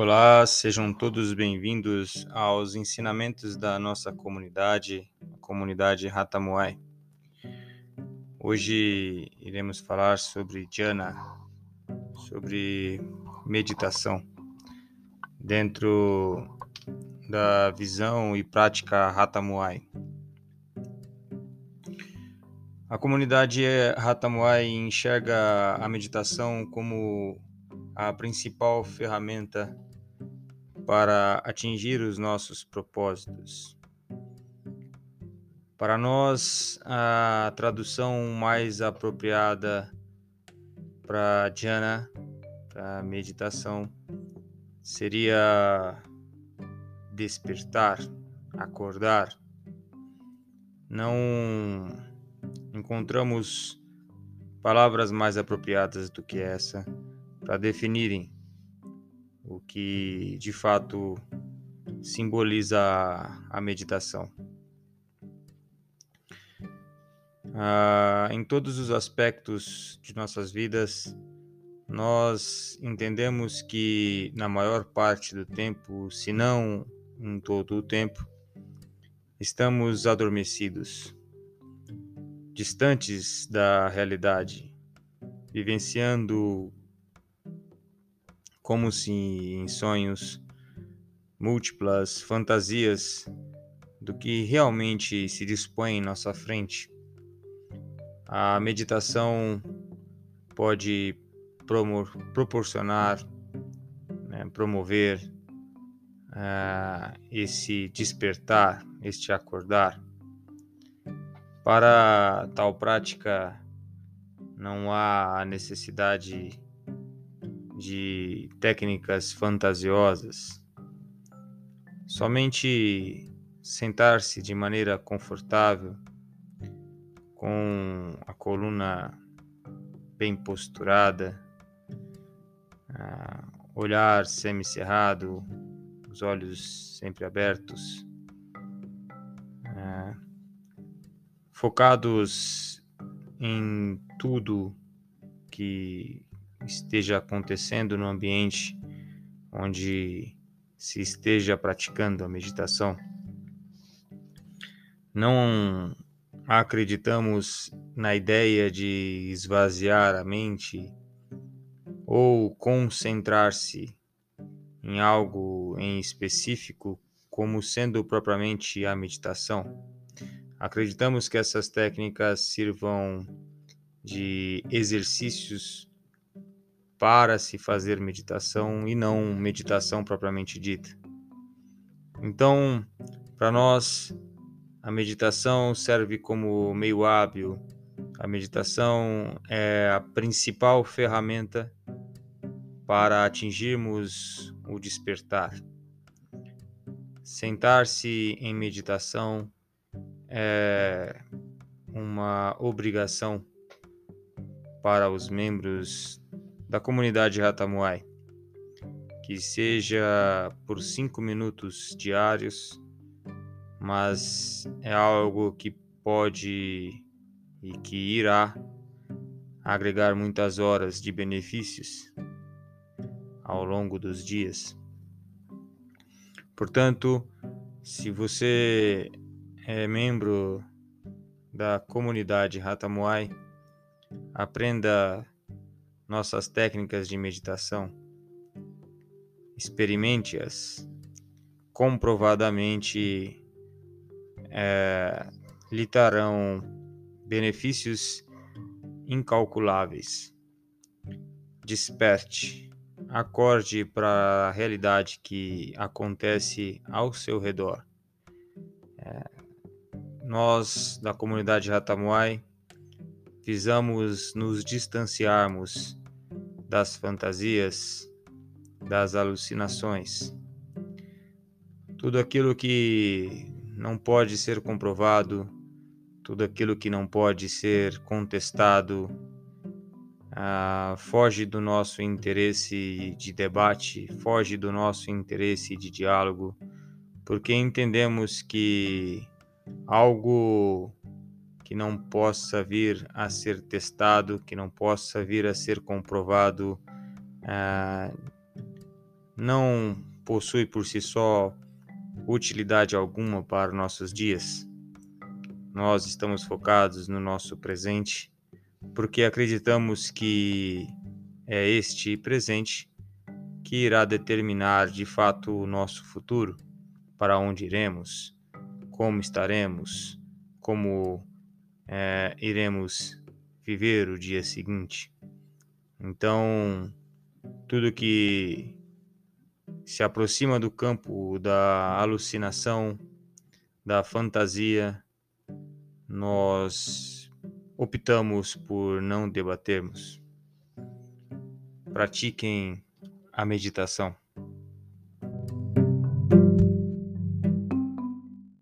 Olá, sejam todos bem-vindos aos ensinamentos da nossa comunidade, a comunidade Ratamuai. Hoje iremos falar sobre Jhana, sobre meditação, dentro da visão e prática Ratamuai. A comunidade Ratamuai enxerga a meditação como a principal ferramenta para atingir os nossos propósitos. Para nós, a tradução mais apropriada para jhana, para meditação, seria despertar, acordar. Não encontramos palavras mais apropriadas do que essa para definirem o que de fato simboliza a meditação. Ah, em todos os aspectos de nossas vidas, nós entendemos que na maior parte do tempo, se não em todo o tempo, estamos adormecidos, distantes da realidade, vivenciando como se em sonhos múltiplas fantasias do que realmente se dispõe em nossa frente. A meditação pode proporcionar, né, promover uh, esse despertar, este acordar. Para tal prática, não há necessidade de técnicas fantasiosas. Somente sentar-se de maneira confortável, com a coluna bem posturada, olhar semicerrado, os olhos sempre abertos, focados em tudo que esteja acontecendo no ambiente onde se esteja praticando a meditação. Não acreditamos na ideia de esvaziar a mente ou concentrar-se em algo em específico como sendo propriamente a meditação. Acreditamos que essas técnicas sirvam de exercícios para se fazer meditação e não meditação propriamente dita. Então, para nós, a meditação serve como meio hábil. A meditação é a principal ferramenta para atingirmos o despertar. Sentar-se em meditação é uma obrigação para os membros da comunidade Ratamuai, que seja por cinco minutos diários, mas é algo que pode e que irá agregar muitas horas de benefícios ao longo dos dias. Portanto, se você é membro da comunidade Ratamuai, aprenda nossas técnicas de meditação. Experimente-as. Comprovadamente é, lhe trarão benefícios incalculáveis. Desperte, acorde para a realidade que acontece ao seu redor. É, nós, da comunidade Ratamuai, visamos nos distanciarmos das fantasias, das alucinações. Tudo aquilo que não pode ser comprovado, tudo aquilo que não pode ser contestado, ah, foge do nosso interesse de debate, foge do nosso interesse de diálogo, porque entendemos que algo que não possa vir a ser testado, que não possa vir a ser comprovado, ah, não possui por si só utilidade alguma para nossos dias. Nós estamos focados no nosso presente porque acreditamos que é este presente que irá determinar de fato o nosso futuro, para onde iremos, como estaremos, como é, iremos viver o dia seguinte. Então, tudo que se aproxima do campo da alucinação, da fantasia, nós optamos por não debatermos. Pratiquem a meditação.